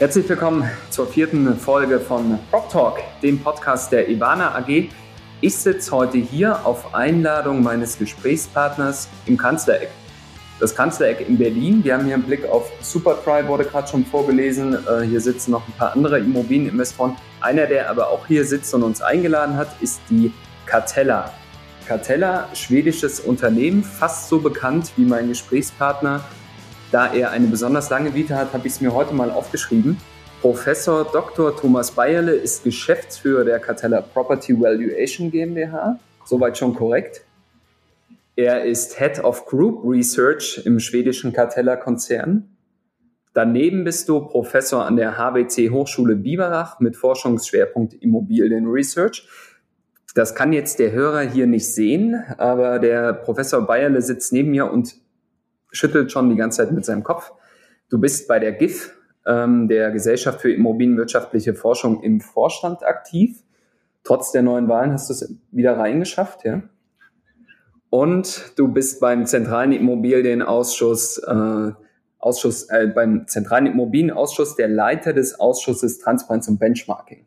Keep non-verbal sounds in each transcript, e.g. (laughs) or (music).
Herzlich willkommen zur vierten Folge von Prop Talk, dem Podcast der Ivana AG. Ich sitze heute hier auf Einladung meines Gesprächspartners im Kanzlereck. Das Kanzlereck in Berlin, wir haben hier einen Blick auf Supertry, wurde gerade schon vorgelesen. Äh, hier sitzen noch ein paar andere Immobilieninvestoren. Einer, der aber auch hier sitzt und uns eingeladen hat, ist die Cartella. Cartella, schwedisches Unternehmen, fast so bekannt wie mein Gesprächspartner da er eine besonders lange Vita hat, habe ich es mir heute mal aufgeschrieben. Professor Dr. Thomas Bayerle ist Geschäftsführer der Cartella Property Valuation GmbH. Soweit schon korrekt. Er ist Head of Group Research im schwedischen Cartella Konzern. Daneben bist du Professor an der HWC Hochschule Biberach mit Forschungsschwerpunkt Immobilien Research. Das kann jetzt der Hörer hier nicht sehen, aber der Professor Bayerle sitzt neben mir und schüttelt schon die ganze Zeit mit seinem Kopf. Du bist bei der GIF, ähm, der Gesellschaft für Immobilienwirtschaftliche Forschung, im Vorstand aktiv. Trotz der neuen Wahlen hast du es wieder reingeschafft, ja? Und du bist beim Zentralen Immobilienausschuss, äh, Ausschuss, äh, beim Zentralen Immobilienausschuss der Leiter des Ausschusses Transparenz und Benchmarking.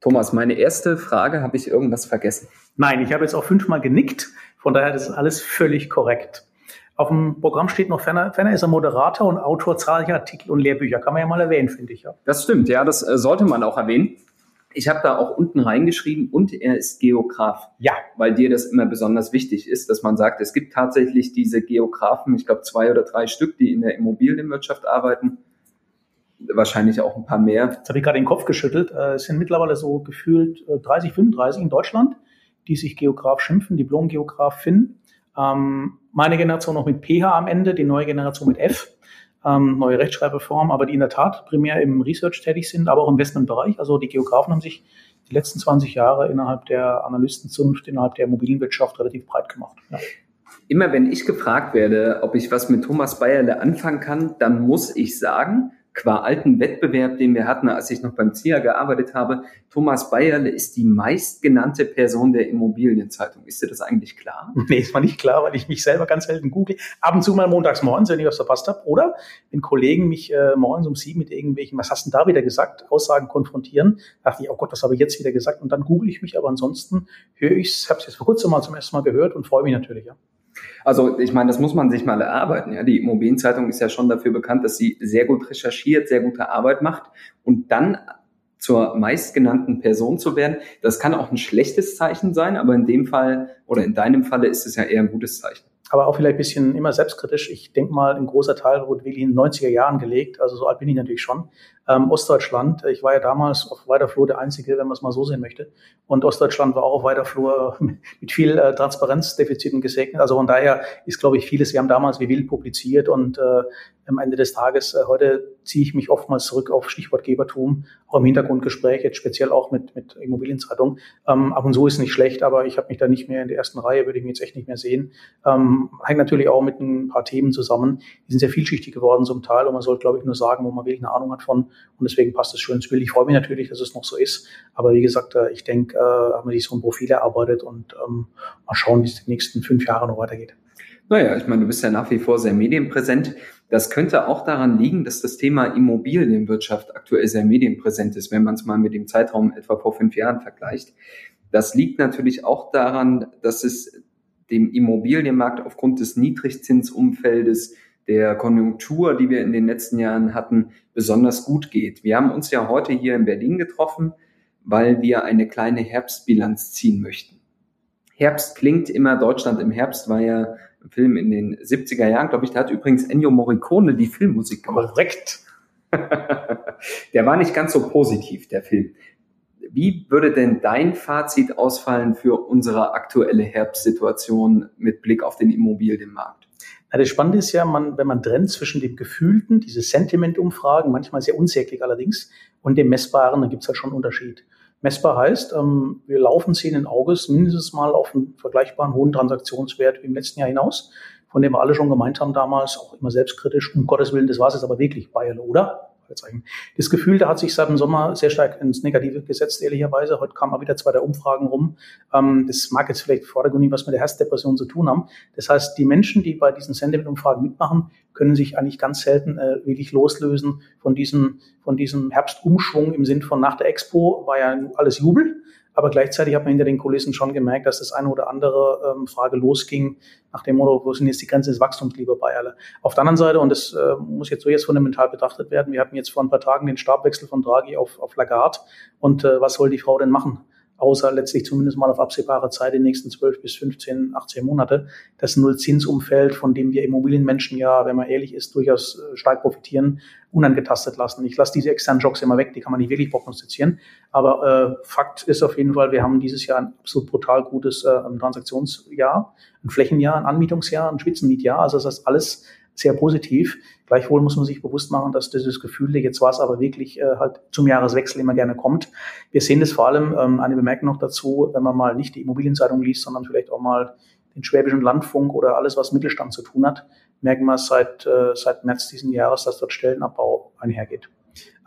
Thomas, meine erste Frage, habe ich irgendwas vergessen? Nein, ich habe jetzt auch fünfmal genickt. Von daher das ist alles völlig korrekt. Auf dem Programm steht noch, ferner, ferner ist er Moderator und Autor zahlreicher Artikel und Lehrbücher. Kann man ja mal erwähnen, finde ich. Ja. Das stimmt, ja, das äh, sollte man auch erwähnen. Ich habe da auch unten reingeschrieben und er ist Geograf. Ja. Weil dir das immer besonders wichtig ist, dass man sagt, es gibt tatsächlich diese Geografen, ich glaube zwei oder drei Stück, die in der Immobilienwirtschaft arbeiten. Wahrscheinlich auch ein paar mehr. Jetzt habe ich gerade den Kopf geschüttelt. Äh, es sind mittlerweile so gefühlt 30, äh, 35 in Deutschland, die sich Geograf schimpfen, Diplom-Geograf finden. Ähm, meine Generation noch mit PH am Ende, die neue Generation mit F, ähm, neue Rechtschreibreform, aber die in der Tat primär im Research tätig sind, aber auch im Investmentbereich. Also die Geografen haben sich die letzten 20 Jahre innerhalb der Analystenzunft, innerhalb der Immobilienwirtschaft relativ breit gemacht. Ja. Immer wenn ich gefragt werde, ob ich was mit Thomas Bayerle anfangen kann, dann muss ich sagen, qua alten Wettbewerb, den wir hatten, als ich noch beim ZIA gearbeitet habe, Thomas Bayerle ist die meistgenannte Person der Immobilienzeitung. Ist dir das eigentlich klar? (laughs) Nee, ist mir nicht klar, weil ich mich selber ganz selten google. Ab und zu mal montags morgens, wenn ich was verpasst habe. Oder wenn Kollegen mich äh, morgens um sieben mit irgendwelchen, was hast du denn da wieder gesagt, Aussagen konfrontieren, dachte ich, oh Gott, was habe ich jetzt wieder gesagt? Und dann google ich mich, aber ansonsten höre ich es, habe es jetzt vor kurzem mal zum ersten Mal gehört und freue mich natürlich, ja. Also ich meine, das muss man sich mal erarbeiten. Ja, die Immobilienzeitung ist ja schon dafür bekannt, dass sie sehr gut recherchiert, sehr gute Arbeit macht und dann zur meistgenannten Person zu werden. Das kann auch ein schlechtes Zeichen sein, aber in dem Fall oder in deinem Falle ist es ja eher ein gutes Zeichen aber auch vielleicht ein bisschen immer selbstkritisch. Ich denke mal, ein großer Teil wurde wirklich in den 90er Jahren gelegt, also so alt bin ich natürlich schon ähm, Ostdeutschland. Ich war ja damals auf weiter Flur der Einzige, wenn man es mal so sehen möchte. Und Ostdeutschland war auch auf weiter Flur (laughs) mit viel äh, Transparenzdefiziten gesegnet. Also von daher ist, glaube ich, vieles, wir haben damals wie wild publiziert und äh, am Ende des Tages, äh, heute ziehe ich mich oftmals zurück auf Stichwortgebertum, auch im Hintergrundgespräch, jetzt speziell auch mit, mit Immobilienzeitung. Ähm, ab und zu ist nicht schlecht, aber ich habe mich da nicht mehr in der ersten Reihe, würde ich mich jetzt echt nicht mehr sehen. Ähm, hängt natürlich auch mit ein paar Themen zusammen. Die sind sehr vielschichtig geworden zum Teil und man sollte, glaube ich, nur sagen, wo man wirklich eine Ahnung hat von und deswegen passt es schön ins Bild. Ich freue mich natürlich, dass es noch so ist. Aber wie gesagt, äh, ich denke, äh, haben wir sich so ein Profil erarbeitet und ähm, mal schauen, wie es die nächsten fünf Jahre noch weitergeht. Naja, ich meine, du bist ja nach wie vor sehr medienpräsent. Das könnte auch daran liegen, dass das Thema Immobilienwirtschaft aktuell sehr medienpräsent ist, wenn man es mal mit dem Zeitraum etwa vor fünf Jahren vergleicht. Das liegt natürlich auch daran, dass es dem Immobilienmarkt aufgrund des Niedrigzinsumfeldes der Konjunktur, die wir in den letzten Jahren hatten, besonders gut geht. Wir haben uns ja heute hier in Berlin getroffen, weil wir eine kleine Herbstbilanz ziehen möchten. Herbst klingt immer, Deutschland im Herbst war ja ein Film in den 70er Jahren, glaube ich, da hat übrigens Ennio Morricone die Filmmusik gemacht. Korrekt. (laughs) der war nicht ganz so positiv, der Film. Wie würde denn dein Fazit ausfallen für unsere aktuelle Herbstsituation mit Blick auf den Immobilienmarkt? Na, das Spannende ist ja, man, wenn man trennt zwischen dem Gefühlten, diese Sentiment-Umfragen, manchmal sehr unsäglich allerdings, und dem Messbaren, dann gibt es halt schon einen Unterschied. Messbar heißt, ähm, wir laufen zehn Auges mindestens mal auf einen vergleichbaren hohen Transaktionswert wie im letzten Jahr hinaus, von dem wir alle schon gemeint haben damals, auch immer selbstkritisch, um Gottes Willen, das war es jetzt aber wirklich Bayern, oder? Das Gefühl, da hat sich seit dem Sommer sehr stark ins Negative gesetzt, ehrlicherweise. Heute kamen mal wieder zwei der Umfragen rum. Ähm, das mag jetzt vielleicht vordergründig was mit der Herzdepression zu tun haben. Das heißt, die Menschen, die bei diesen Sentiment-Umfragen mitmachen, können sich eigentlich ganz selten äh, wirklich loslösen von diesem, von diesem Herbstumschwung im Sinn von nach der Expo war ja alles Jubel. Aber gleichzeitig hat man hinter den Kulissen schon gemerkt, dass das eine oder andere ähm, Frage losging nach dem Motto, wo sind jetzt die Grenzen des Wachstums, lieber Bayerle? Auf der anderen Seite, und das äh, muss jetzt so jetzt fundamental betrachtet werden, wir hatten jetzt vor ein paar Tagen den Stabwechsel von Draghi auf, auf Lagarde. Und äh, was soll die Frau denn machen? Außer letztlich zumindest mal auf absehbare Zeit, die nächsten 12 bis 15, 18 Monate, das Nullzinsumfeld, von dem wir Immobilienmenschen ja, wenn man ehrlich ist, durchaus äh, stark profitieren, unangetastet lassen. Ich lasse diese externen Jobs immer weg, die kann man nicht wirklich prognostizieren. Aber äh, Fakt ist auf jeden Fall, wir haben dieses Jahr ein absolut brutal gutes äh, Transaktionsjahr, ein Flächenjahr, ein Anmietungsjahr, ein Spitzenmietjahr. Also das heißt alles sehr positiv. Gleichwohl muss man sich bewusst machen, dass dieses Gefühl, jetzt war es aber wirklich äh, halt zum Jahreswechsel immer gerne kommt. Wir sehen das vor allem, ähm, eine Bemerkung noch dazu, wenn man mal nicht die Immobilienzeitung liest, sondern vielleicht auch mal den Schwäbischen Landfunk oder alles, was Mittelstand zu tun hat, merken wir seit, äh, seit März diesen Jahres, dass dort Stellenabbau einhergeht.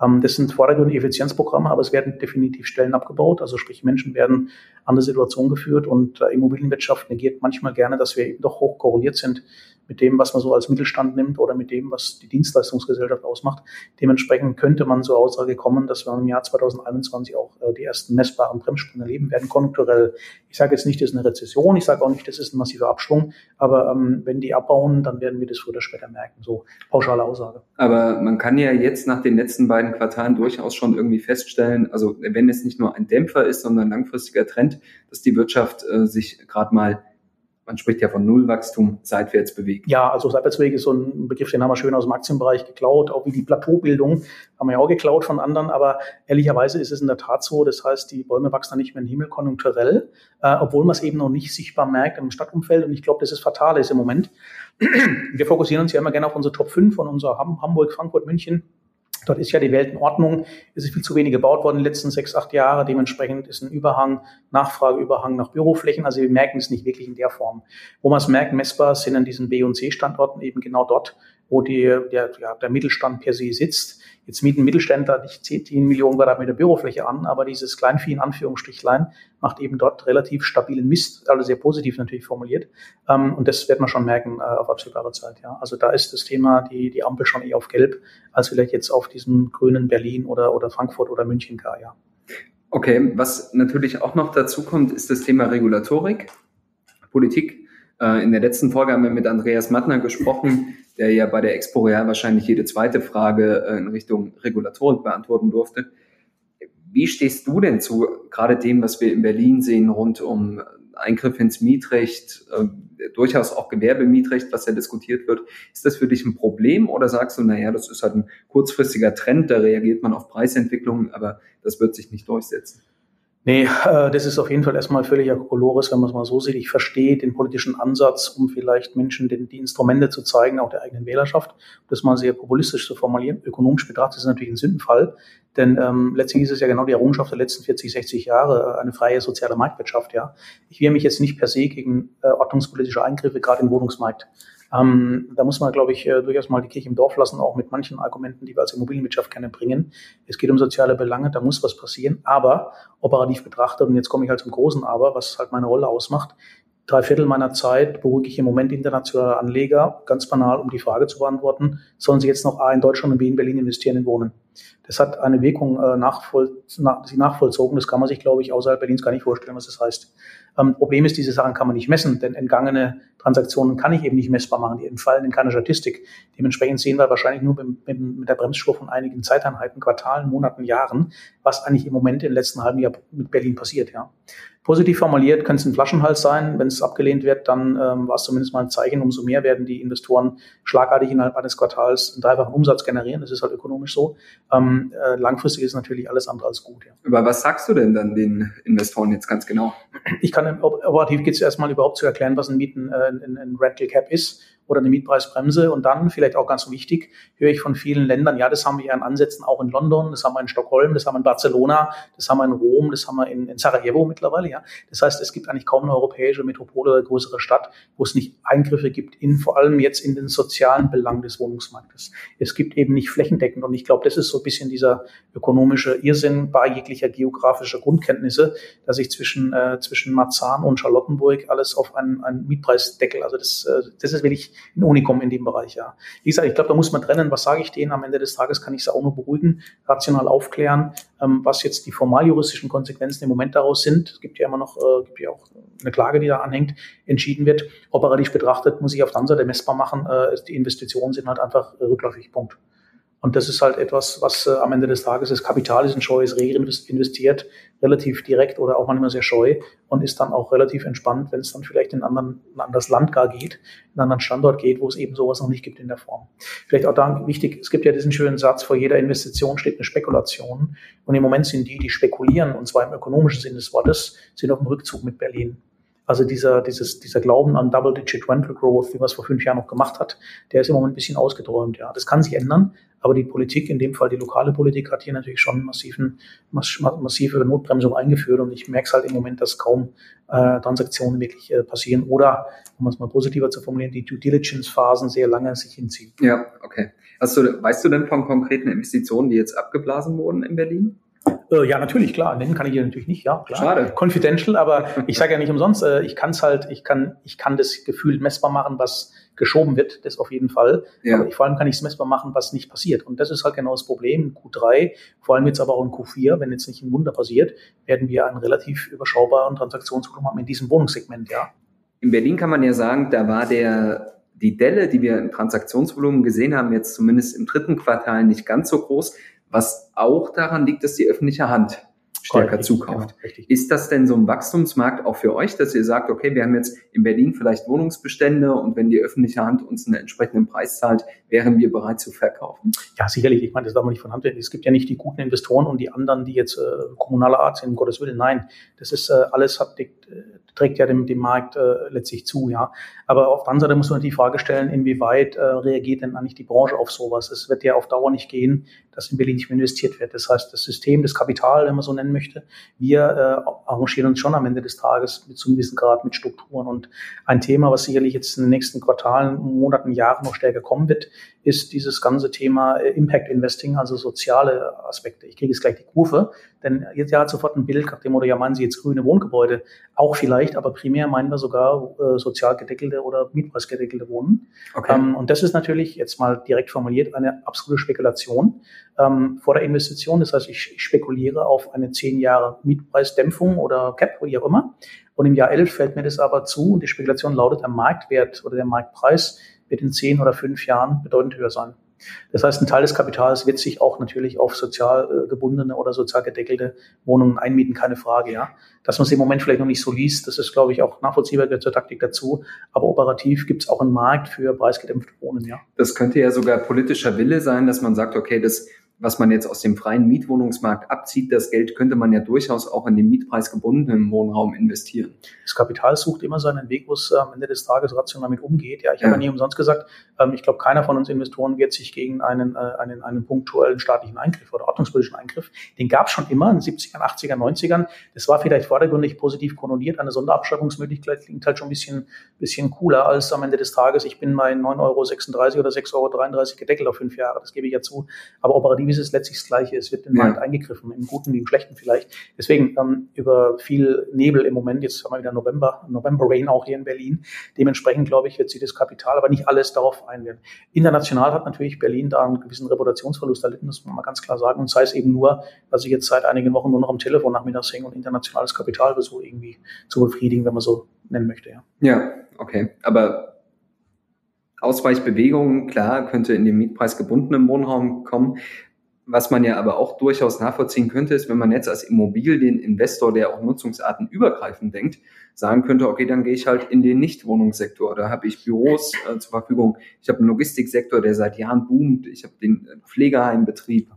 Ähm, das sind vordergründige Effizienzprogramme, aber es werden definitiv Stellen abgebaut. Also sprich, Menschen werden an der Situation geführt und äh, Immobilienwirtschaft negiert manchmal gerne, dass wir eben doch hoch korreliert sind mit dem, was man so als Mittelstand nimmt oder mit dem, was die Dienstleistungsgesellschaft ausmacht. Dementsprechend könnte man zur Aussage kommen, dass wir im Jahr 2021 auch äh, die ersten messbaren Bremssprünge erleben werden, konjunkturell. Ich sage jetzt nicht, das ist eine Rezession, ich sage auch nicht, das ist ein massiver Abschwung, aber ähm, wenn die abbauen, dann werden wir das früher oder später merken. So pauschale Aussage. Aber man kann ja jetzt nach den letzten beiden Quartalen durchaus schon irgendwie feststellen, also wenn es nicht nur ein Dämpfer ist, sondern ein langfristiger Trend, dass die Wirtschaft äh, sich gerade mal man spricht ja von Nullwachstum, seitwärts bewegt. Ja, also seitwärtsbewegen ist so ein Begriff, den haben wir schön aus dem Aktienbereich geklaut, auch wie die Plateaubildung haben wir ja auch geklaut von anderen, aber ehrlicherweise ist es in der Tat so, das heißt, die Bäume wachsen dann nicht mehr im Himmel konjunkturell, äh, obwohl man es eben noch nicht sichtbar merkt im Stadtumfeld und ich glaube, das ist fatal ist im Moment. Wir fokussieren uns ja immer gerne auf unsere Top 5 von unserer Hamburg, Frankfurt, München Dort ist ja die Welt in Ordnung. Es ist viel zu wenig gebaut worden in den letzten sechs, acht Jahren. Dementsprechend ist ein Überhang, Nachfrageüberhang nach Büroflächen. Also wir merken es nicht wirklich in der Form. Wo man es merkt, messbar sind an diesen B- und C-Standorten eben genau dort, wo die, der, ja, der Mittelstand per se sitzt. Jetzt mieten Mittelständler nicht 10 Millionen Quadratmeter Bürofläche an, aber dieses Kleinvieh in Anführungsstrichlein macht eben dort relativ stabilen Mist, also sehr positiv natürlich formuliert. Ähm, und das wird man schon merken äh, auf absehbare Zeit. Ja. Also da ist das Thema, die, die Ampel schon eher auf Gelb, als vielleicht jetzt auf diesem grünen Berlin oder, oder Frankfurt oder München gar, ja. Okay, was natürlich auch noch dazu kommt, ist das Thema Regulatorik, Politik. Äh, in der letzten Folge haben wir mit Andreas Mattner gesprochen, der ja bei der Expo Real wahrscheinlich jede zweite Frage äh, in Richtung Regulatorik beantworten durfte. Wie stehst du denn zu gerade dem, was wir in Berlin sehen, rund um Eingriff ins Mietrecht, äh, durchaus auch Gewerbemietrecht, was ja diskutiert wird. Ist das für dich ein Problem oder sagst du, naja, das ist halt ein kurzfristiger Trend, da reagiert man auf Preisentwicklungen, aber das wird sich nicht durchsetzen? Nee, äh, das ist auf jeden Fall erstmal völliger Kokolores, wenn man es mal so sieht. Ich verstehe den politischen Ansatz, um vielleicht Menschen den, die Instrumente zu zeigen, auch der eigenen Wählerschaft. Das mal sehr populistisch zu formulieren. Ökonomisch betrachtet ist es natürlich ein Sündenfall, denn ähm, letztlich ist es ja genau die Errungenschaft der letzten 40, 60 Jahre, äh, eine freie soziale Marktwirtschaft. Ja, Ich wehre mich jetzt nicht per se gegen äh, ordnungspolitische Eingriffe, gerade im Wohnungsmarkt. Ähm, da muss man, glaube ich, äh, durchaus mal die Kirche im Dorf lassen, auch mit manchen Argumenten, die wir als Immobilienwirtschaft gerne bringen. Es geht um soziale Belange, da muss was passieren. Aber operativ betrachtet, und jetzt komme ich halt zum großen Aber, was halt meine Rolle ausmacht, drei Viertel meiner Zeit beruhige ich im Moment internationale Anleger, ganz banal, um die Frage zu beantworten, sollen sie jetzt noch A in Deutschland und B in Berlin investieren in Wohnen? Das hat eine Wirkung äh, nachvoll, nach, sie nachvollzogen. Das kann man sich, glaube ich, außerhalb Berlins gar nicht vorstellen, was das heißt. Ähm, Problem ist, diese Sachen kann man nicht messen, denn entgangene Transaktionen kann ich eben nicht messbar machen. Die entfallen in keine Statistik. Dementsprechend sehen wir wahrscheinlich nur mit, mit, mit der Bremsspur von einigen Zeiteinheiten, Quartalen, Monaten, Jahren, was eigentlich im Moment im letzten halben Jahr mit Berlin passiert. Ja. Positiv formuliert könnte es ein Flaschenhals sein. Wenn es abgelehnt wird, dann ähm, war es zumindest mal ein Zeichen. Umso mehr werden die Investoren schlagartig innerhalb eines Quartals einen dreifachen Umsatz generieren. Das ist halt ökonomisch so. Ähm, äh, langfristig ist natürlich alles andere als gut. Ja. Aber was sagst du denn dann den Investoren jetzt ganz genau? Ich kann operativ geht es erstmal überhaupt zu erklären, was ein Mieten, äh, ein, ein Rental Cap ist oder eine Mietpreisbremse. Und dann, vielleicht auch ganz wichtig, höre ich von vielen Ländern, ja, das haben wir ja in Ansätzen auch in London, das haben wir in Stockholm, das haben wir in Barcelona, das haben wir in Rom, das haben wir in, in Sarajevo mittlerweile, ja. Das heißt, es gibt eigentlich kaum eine europäische Metropole oder größere Stadt, wo es nicht Eingriffe gibt in, vor allem jetzt in den sozialen Belang des Wohnungsmarktes. Es gibt eben nicht flächendeckend und ich glaube, das ist so ein bisschen dieser ökonomische Irrsinn bei jeglicher geografischer Grundkenntnisse, dass ich zwischen, äh, zwischen Marzahn und Charlottenburg alles auf einen, einen Mietpreisdeckel, also das, äh, das ist wirklich ein Unikum in dem Bereich, ja. Wie gesagt, ich glaube, da muss man trennen, was sage ich denen, am Ende des Tages kann ich sie auch nur beruhigen, rational aufklären, ähm, was jetzt die formaljuristischen Konsequenzen im Moment daraus sind. Es gibt ja immer noch, äh, gibt ja auch eine Klage, die da anhängt, entschieden wird. Operativ betrachtet muss ich auf der anderen Seite messbar machen, äh, die Investitionen sind halt einfach rückläufig, Punkt. Und das ist halt etwas, was äh, am Ende des Tages das Kapital ist ein scheu, ist investiert, relativ direkt oder auch manchmal sehr scheu und ist dann auch relativ entspannt, wenn es dann vielleicht in, anderen, in ein anderes Land gar geht, in einen anderen Standort geht, wo es eben sowas noch nicht gibt in der Form. Vielleicht auch da wichtig, es gibt ja diesen schönen Satz, vor jeder Investition steht eine Spekulation. Und im Moment sind die, die spekulieren, und zwar im ökonomischen Sinn des Wortes, sind auf dem Rückzug mit Berlin. Also dieser, dieses, dieser Glauben an Double-Digit Rental Growth, wie man es vor fünf Jahren noch gemacht hat, der ist im Moment ein bisschen ausgeträumt. Ja, das kann sich ändern, aber die Politik, in dem Fall die lokale Politik, hat hier natürlich schon massiven, massive Notbremsung eingeführt und ich merke es halt im Moment, dass kaum äh, Transaktionen wirklich äh, passieren oder, um es mal positiver zu formulieren, die Due Diligence-Phasen sehr lange sich hinziehen. Ja, okay. Du, weißt du denn von konkreten Investitionen, die jetzt abgeblasen wurden in Berlin? Äh, ja, natürlich, klar. Nennen kann ich hier natürlich nicht, ja. Klar. Schade. Confidential, aber (laughs) ich sage ja nicht umsonst, äh, ich kann es halt, ich kann, ich kann das Gefühl messbar machen, was geschoben wird, das auf jeden Fall. Ja. Aber ich, vor allem kann ich es messbar machen, was nicht passiert. Und das ist halt genau das Problem. In Q3, vor allem jetzt aber auch in Q4, wenn jetzt nicht ein Wunder passiert, werden wir einen relativ überschaubaren Transaktionsvolumen haben in diesem Wohnungssegment, ja. In Berlin kann man ja sagen, da war der die Delle, die wir im Transaktionsvolumen gesehen haben, jetzt zumindest im dritten Quartal nicht ganz so groß was auch daran liegt, dass die öffentliche Hand stärker richtig, zukauft. Genau, ist das denn so ein Wachstumsmarkt auch für euch, dass ihr sagt, okay, wir haben jetzt in Berlin vielleicht Wohnungsbestände und wenn die öffentliche Hand uns einen entsprechenden Preis zahlt, wären wir bereit zu verkaufen? Ja, sicherlich. Ich meine, das darf man nicht von Hand werden. Es gibt ja nicht die guten Investoren und die anderen, die jetzt äh, kommunaler Art sind, um Gottes Willen. Nein, das ist äh, alles hat, äh, trägt ja dem, dem Markt äh, letztlich zu, ja. Aber auf der anderen Seite muss man die Frage stellen, inwieweit äh, reagiert denn eigentlich die Branche auf sowas? Es wird ja auf Dauer nicht gehen, dass in Berlin nicht mehr investiert wird. Das heißt, das System, das Kapital, wenn man so nennen möchte, wir äh, arrangieren uns schon am Ende des Tages mit zu einem gewissen Grad mit Strukturen. Und ein Thema, was sicherlich jetzt in den nächsten Quartalen, Monaten, Jahren noch stärker kommen wird, ist dieses ganze Thema äh, Impact Investing, also soziale Aspekte. Ich kriege jetzt gleich die Kurve, denn jetzt ja hat sofort ein Bild nach dem Motto, ja meinen Sie jetzt grüne Wohngebäude? Auch vielleicht, aber primär meinen wir sogar äh, sozial gedeckelte oder mietpreisgedeckelte Wohnen. Okay. Ähm, und das ist natürlich jetzt mal direkt formuliert eine absolute Spekulation ähm, vor der Investition. Das heißt, ich, ich spekuliere auf eine zehn Jahre Mietpreisdämpfung oder Cap, wie auch immer. Und im Jahr 11 fällt mir das aber zu und die Spekulation lautet, der Marktwert oder der Marktpreis wird in zehn oder fünf Jahren bedeutend höher sein. Das heißt, ein Teil des Kapitals wird sich auch natürlich auf sozial äh, gebundene oder sozial gedeckelte Wohnungen einmieten, keine Frage, ja. Dass man es im Moment vielleicht noch nicht so liest, das ist, glaube ich, auch nachvollziehbar, gehört zur Taktik dazu. Aber operativ gibt es auch einen Markt für preisgedämpfte Wohnen, ja. Das könnte ja sogar politischer Wille sein, dass man sagt, okay, das was man jetzt aus dem freien Mietwohnungsmarkt abzieht, das Geld könnte man ja durchaus auch in den mietpreisgebundenen Wohnraum investieren. Das Kapital sucht immer seinen Weg, wo es am Ende des Tages rational damit umgeht. Ja, ich ja. habe ja nie umsonst gesagt, ähm, ich glaube, keiner von uns Investoren wird sich gegen einen, äh, einen, einen punktuellen staatlichen Eingriff oder ordnungspolitischen Eingriff, den gab es schon immer in den 70ern, 80ern, 90ern. Das war vielleicht vordergründig positiv konnotiert. Eine Sonderabschreibungsmöglichkeit klingt halt schon ein bisschen, bisschen cooler als am Ende des Tages, ich bin bei 9,36 Euro oder 6,33 Euro gedeckelt auf fünf Jahre. Das gebe ich ja zu. Aber operativ ist es letztlich das Gleiche. Es wird in den ja. Markt eingegriffen, im Guten wie im Schlechten vielleicht. Deswegen ähm, über viel Nebel im Moment, jetzt haben wir wieder November, November Rain auch hier in Berlin. Dementsprechend, glaube ich, wird sich das Kapital, aber nicht alles darauf einwirken. International hat natürlich Berlin da einen gewissen Reputationsverlust erlitten, das muss man mal ganz klar sagen. Und sei es eben nur, dass ich jetzt seit einigen Wochen nur noch am Telefon nachmittags hänge und internationales Kapital versuche irgendwie zu befriedigen, wenn man so nennen möchte. Ja, ja okay. Aber Ausweichbewegungen, klar, könnte in den Mietpreis gebundenen Wohnraum kommen. Was man ja aber auch durchaus nachvollziehen könnte, ist, wenn man jetzt als Immobilieninvestor, der auch Nutzungsarten übergreifend denkt, sagen könnte, okay, dann gehe ich halt in den Nichtwohnungssektor. Da habe ich Büros äh, zur Verfügung. Ich habe einen Logistiksektor, der seit Jahren boomt. Ich habe den Pflegeheimbetrieb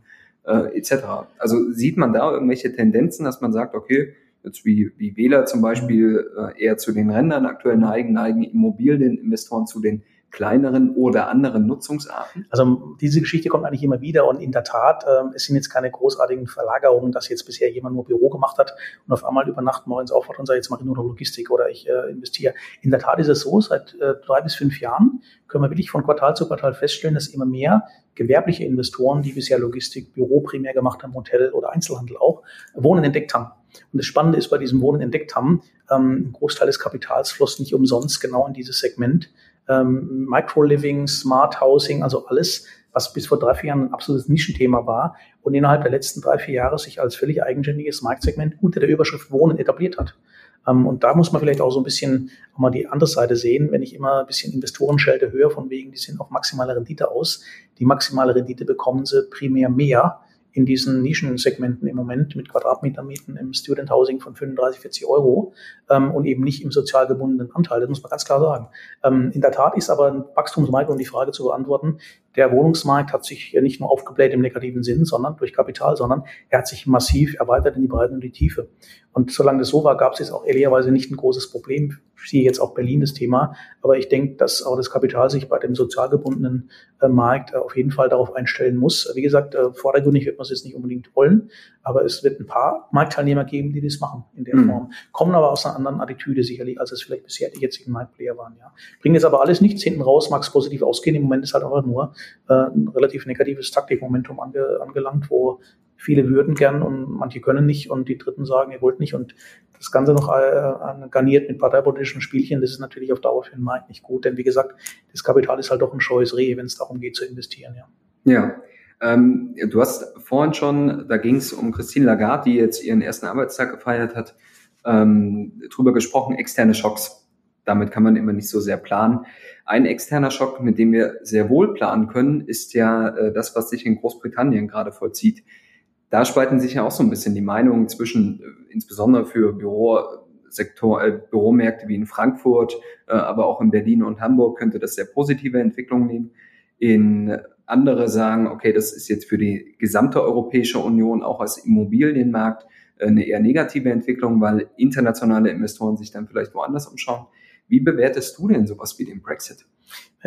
äh, etc. Also sieht man da irgendwelche Tendenzen, dass man sagt, okay, jetzt wie, wie Wähler zum Beispiel äh, eher zu den Rändern aktuell neigen, neigen Immobilieninvestoren zu den kleineren oder anderen Nutzungsarten? Also diese Geschichte kommt eigentlich immer wieder und in der Tat, ähm, es sind jetzt keine großartigen Verlagerungen, dass jetzt bisher jemand nur Büro gemacht hat und auf einmal über Nacht morgens aufwacht und sagt, jetzt mache ich nur noch Logistik oder ich äh, investiere. In der Tat ist es so, seit äh, drei bis fünf Jahren können wir wirklich von Quartal zu Quartal feststellen, dass immer mehr gewerbliche Investoren, die bisher Logistik, Büro primär gemacht haben, Hotel oder Einzelhandel auch, Wohnen entdeckt haben. Und das Spannende ist bei diesem Wohnen entdeckt haben, ähm, ein Großteil des Kapitals floss nicht umsonst genau in dieses Segment. Ähm, Micro-Living, Smart Housing, also alles, was bis vor drei, vier Jahren ein absolutes Nischenthema war und innerhalb der letzten drei, vier Jahre sich als völlig eigenständiges Marktsegment unter der Überschrift Wohnen etabliert hat. Ähm, und da muss man vielleicht auch so ein bisschen auch mal die andere Seite sehen, wenn ich immer ein bisschen Investorenschelte höre, von wegen, die sind auf maximale Rendite aus. Die maximale Rendite bekommen sie primär mehr in diesen Nischensegmenten im Moment mit Quadratmetermieten im Student Housing von 35, 40 Euro ähm, und eben nicht im sozial gebundenen Anteil. Das muss man ganz klar sagen. Ähm, in der Tat ist aber ein Wachstumsmarkt, um die Frage zu beantworten, der Wohnungsmarkt hat sich nicht nur aufgebläht im negativen Sinn, sondern durch Kapital, sondern er hat sich massiv erweitert in die Breite und die Tiefe. Und solange das so war, gab es jetzt auch ehrlicherweise nicht ein großes Problem. Ich sehe jetzt auch Berlin das Thema. Aber ich denke, dass auch das Kapital sich bei dem sozial gebundenen äh, Markt äh, auf jeden Fall darauf einstellen muss. Wie gesagt, äh, vordergründig wird man es jetzt nicht unbedingt wollen, aber es wird ein paar Marktteilnehmer geben, die das machen in der mhm. Form. Kommen aber aus einer anderen Attitüde sicherlich, als es vielleicht bisher die jetzigen Marktplayer waren. Ja. Bringen jetzt aber alles nichts hinten raus, mag es positiv ausgehen. Im Moment ist halt einfach nur äh, ein relativ negatives Taktikmomentum ange, angelangt, wo viele würden gern und manche können nicht und die Dritten sagen, ihr wollt nicht und das Ganze noch äh, garniert mit parteipolitischen Spielchen, das ist natürlich auf Dauer für den Markt nicht gut, denn wie gesagt, das Kapital ist halt doch ein scheues Reh, wenn es darum geht zu investieren. Ja. ja. Ähm, du hast vorhin schon, da ging es um Christine Lagarde, die jetzt ihren ersten Arbeitstag gefeiert hat, ähm, drüber gesprochen, externe Schocks. Damit kann man immer nicht so sehr planen. Ein externer Schock, mit dem wir sehr wohl planen können, ist ja äh, das, was sich in Großbritannien gerade vollzieht. Da spalten sich ja auch so ein bisschen die Meinungen zwischen, äh, insbesondere für Bürosektor, äh, Büromärkte wie in Frankfurt, äh, aber auch in Berlin und Hamburg könnte das sehr positive Entwicklungen nehmen. In andere sagen, okay, das ist jetzt für die gesamte Europäische Union auch als Immobilienmarkt äh, eine eher negative Entwicklung, weil internationale Investoren sich dann vielleicht woanders umschauen. Wie bewertest du denn sowas wie den Brexit?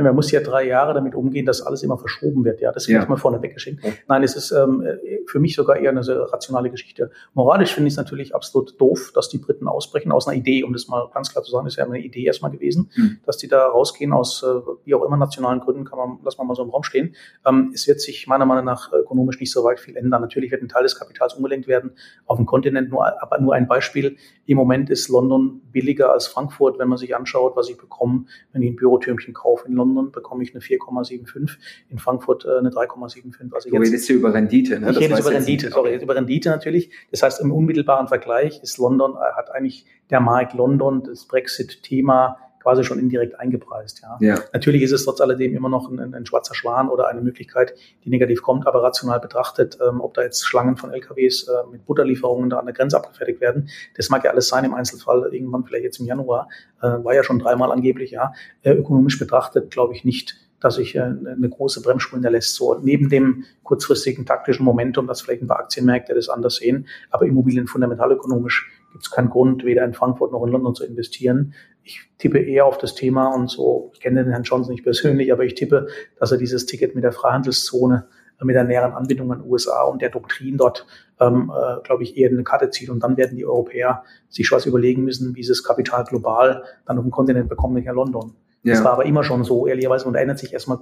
Man muss ja drei Jahre damit umgehen, dass alles immer verschoben wird. Ja, das ja. ich mal vorne weggeschickt. Ja. Nein, es ist ähm, für mich sogar eher eine sehr rationale Geschichte. Moralisch finde ich es natürlich absolut doof, dass die Briten ausbrechen aus einer Idee, um das mal ganz klar zu sagen, ist ja eine Idee erstmal gewesen, mhm. dass die da rausgehen aus äh, wie auch immer nationalen Gründen, kann man, lass mal mal so im Raum stehen. Ähm, es wird sich meiner Meinung nach ökonomisch nicht so weit viel ändern. Natürlich wird ein Teil des Kapitals umgelenkt werden auf dem Kontinent, nur, aber nur ein Beispiel. Im Moment ist London billiger als Frankfurt, wenn man sich anschaut, was ich bekomme, wenn ich ein Bürotürmchen kaufe in London bekomme ich eine 4,75, in Frankfurt äh, eine 3,75. Also du redest hier über Rendite, ne? Ich rede über Rendite, sorry, über Rendite natürlich. Das heißt, im unmittelbaren Vergleich ist London, äh, hat eigentlich der Markt London das Brexit-Thema quasi schon indirekt eingepreist. Ja. ja. Natürlich ist es trotz alledem immer noch ein, ein, schwarzer Schwan oder eine Möglichkeit, die negativ kommt, aber rational betrachtet, ähm, ob da jetzt Schlangen von LKWs äh, mit Butterlieferungen da an der Grenze abgefertigt werden, das mag ja alles sein im Einzelfall, irgendwann vielleicht jetzt im Januar, äh, war ja schon dreimal angeblich, ja. Äh, ökonomisch betrachtet glaube ich nicht, dass sich äh, eine große Bremsspur hinterlässt. So neben dem kurzfristigen taktischen Momentum, dass vielleicht ein paar Aktienmärkte das anders sehen, aber Immobilien fundamentalökonomisch gibt es keinen Grund, weder in Frankfurt noch in London zu investieren. Ich tippe eher auf das Thema und so, ich kenne den Herrn Johnson nicht persönlich, aber ich tippe, dass er dieses Ticket mit der Freihandelszone, äh, mit der näheren Anbindung an USA und der Doktrin dort, ähm, äh, glaube ich, eher eine Karte zieht. Und dann werden die Europäer sich was überlegen müssen, wie sie das Kapital global dann auf dem Kontinent bekommen, nicht in London. Ja. Das war aber immer schon so, ehrlicherweise, und da ändert sich erstmal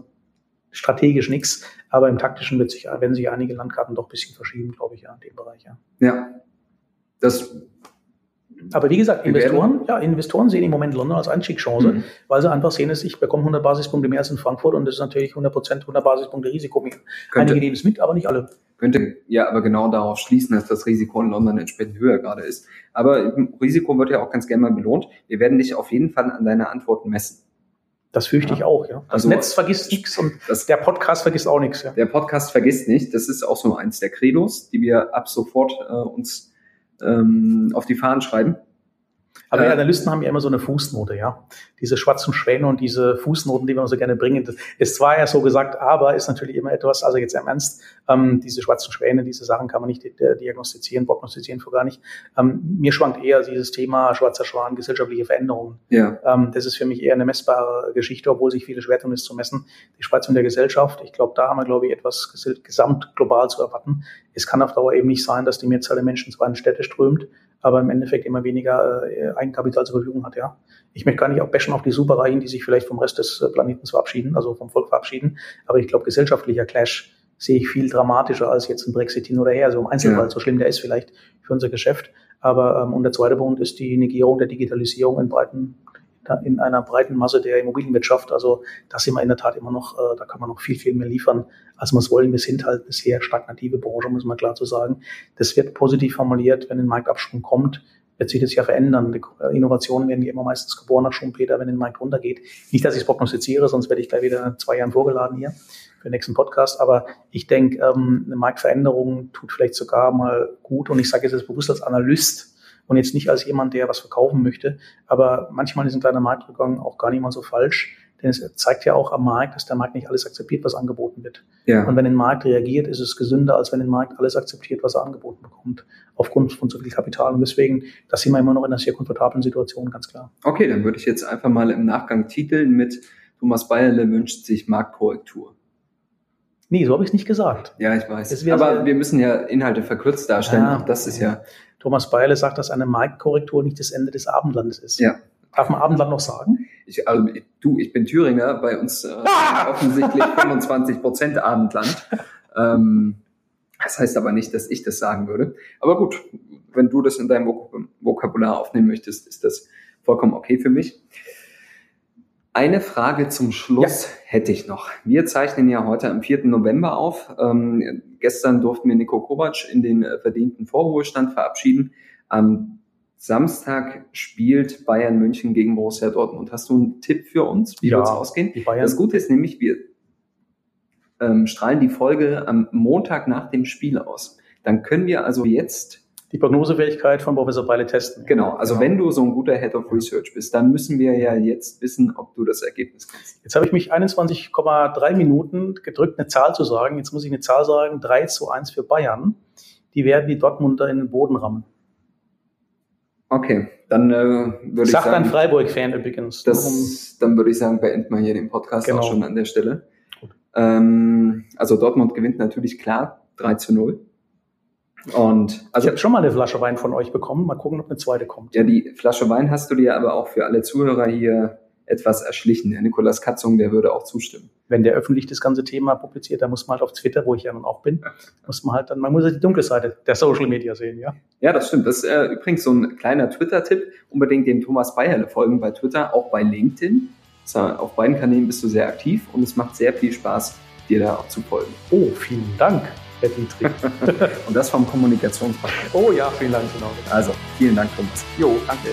strategisch nichts, aber im taktischen wird sich, werden sich einige Landkarten doch ein bisschen verschieben, glaube ich, ja, in dem Bereich, ja. Ja. Das aber wie gesagt, Investoren, ja, Investoren sehen im Moment London als Einstiegschance, mhm. weil sie einfach sehen, dass ich bekomme 100 Basispunkte mehr als in Frankfurt und das ist natürlich 100 Prozent 100 Basispunkte Risiko mehr. Könnte, Einige nehmen es mit, aber nicht alle. Könnte ja aber genau darauf schließen, dass das Risiko in London entsprechend höher gerade ist. Aber Risiko wird ja auch ganz gerne mal belohnt. Wir werden dich auf jeden Fall an deine Antworten messen. Das fürchte ja. ich auch, ja. Das also, Netz vergisst nichts und das, der Podcast vergisst auch nichts. Ja. Der Podcast vergisst nicht. Das ist auch so eins der Credos, die wir ab sofort äh, uns ähm, auf die Fahnen schreiben. Aber äh, Analysten haben ja immer so eine Fußnote, ja. Diese schwarzen Schwäne und diese Fußnoten, die wir so gerne bringen. Das ist zwar ja so gesagt, aber ist natürlich immer etwas, also jetzt im Ernst, ähm, diese schwarzen Schwäne, diese Sachen kann man nicht diagnostizieren, prognostizieren vor gar nicht. Ähm, mir schwankt eher dieses Thema schwarzer Schwan, gesellschaftliche Veränderungen. Ja. Ähm, das ist für mich eher eine messbare Geschichte, obwohl sich viele schwer tun, es zu messen. Die Spreizung der Gesellschaft, ich glaube, da haben wir, glaube ich, etwas gesamt global zu erwarten. Es kann auf Dauer eben nicht sein, dass die Mehrzahl der Menschen zwar in Städte strömt, aber im Endeffekt immer weniger äh, Eigenkapital zur Verfügung hat, ja. Ich möchte gar nicht auch bashen auf die Superreichen, die sich vielleicht vom Rest des äh, Planeten verabschieden, also vom Volk verabschieden. Aber ich glaube, gesellschaftlicher Clash sehe ich viel dramatischer als jetzt ein Brexit hin oder her. Also im Einzelfall, ja. so schlimm der ist vielleicht für unser Geschäft. Aber ähm, und der zweite Punkt ist die Negierung der Digitalisierung in breiten in einer breiten Masse der Immobilienwirtschaft. Also da sind wir in der Tat immer noch, äh, da kann man noch viel, viel mehr liefern, als wir es wollen. Wir sind halt sehr stagnative Branche, muss man klar zu sagen. Das wird positiv formuliert, wenn ein Marktabschwung kommt, wird sich das ja verändern. Innovationen werden ja immer meistens geboren nach Schumpeter, wenn ein Markt runtergeht. Nicht, dass ich es prognostiziere, sonst werde ich gleich wieder zwei Jahren vorgeladen hier für den nächsten Podcast. Aber ich denke, ähm, eine Marktveränderung tut vielleicht sogar mal gut. Und ich sage jetzt bewusst als Analyst, und jetzt nicht als jemand, der was verkaufen möchte. Aber manchmal ist ein kleiner Marktrückgang auch gar nicht mal so falsch, denn es zeigt ja auch am Markt, dass der Markt nicht alles akzeptiert, was angeboten wird. Ja. Und wenn ein Markt reagiert, ist es gesünder, als wenn ein Markt alles akzeptiert, was er angeboten bekommt, aufgrund von so viel Kapital. Und deswegen, da sind wir immer noch in einer sehr komfortablen Situation, ganz klar. Okay, dann würde ich jetzt einfach mal im Nachgang titeln mit Thomas Bayerle wünscht sich Marktkorrektur. Nee, so habe ich es nicht gesagt. Ja, ich weiß. Aber wir müssen ja Inhalte verkürzt darstellen. Ja, auch das ist ja Thomas Beile sagt, dass eine Marktkorrektur nicht das Ende des Abendlandes ist. Ja. Darf man Abendland noch sagen? Ich, also, du, ich bin Thüringer, bei uns äh, ah! (laughs) offensichtlich 25 Prozent Abendland. Ähm, das heißt aber nicht, dass ich das sagen würde. Aber gut, wenn du das in deinem Vokabular aufnehmen möchtest, ist das vollkommen okay für mich. Eine Frage zum Schluss ja. hätte ich noch. Wir zeichnen ja heute am 4. November auf. Ähm, gestern durften wir Nico Kovac in den äh, verdienten Vorruhestand verabschieden. Am Samstag spielt Bayern München gegen Borussia Dortmund. Hast du einen Tipp für uns, wie ja, wird es ausgehen? Das Gute ist nämlich, wir ähm, strahlen die Folge am Montag nach dem Spiel aus. Dann können wir also jetzt die Prognosefähigkeit von Professor Beile testen. Genau, also genau. wenn du so ein guter Head of Research bist, dann müssen wir ja jetzt wissen, ob du das Ergebnis kennst. Jetzt habe ich mich 21,3 Minuten gedrückt, eine Zahl zu sagen. Jetzt muss ich eine Zahl sagen, 3 zu 1 für Bayern. Die werden die Dortmunder in den Boden rammen. Okay, dann äh, würde ich sagen... Sagt ein Freiburg-Fan übrigens. Das, dann würde ich sagen, beenden wir hier den Podcast genau. auch schon an der Stelle. Ähm, also Dortmund gewinnt natürlich klar 3 zu 0. Und also ich habe schon mal eine Flasche Wein von euch bekommen. Mal gucken, ob eine zweite kommt. Ja, die Flasche Wein hast du dir aber auch für alle Zuhörer hier etwas erschlichen. Der Nikolas Katzung, der würde auch zustimmen. Wenn der öffentlich das ganze Thema publiziert, dann muss man halt auf Twitter, wo ich ja nun auch bin, muss man halt dann, man muss halt die dunkle Seite der Social Media sehen, ja. Ja, das stimmt. Das ist äh, übrigens so ein kleiner Twitter-Tipp. Unbedingt dem Thomas Bayerle folgen bei Twitter, auch bei LinkedIn. Auf beiden Kanälen bist du sehr aktiv und es macht sehr viel Spaß, dir da auch zu folgen. Oh, vielen Dank. Herr Dietrich. (laughs) Und das vom Kommunikationspartner. Oh ja, vielen Dank. Genau. Also, vielen Dank, Thomas. Jo, danke.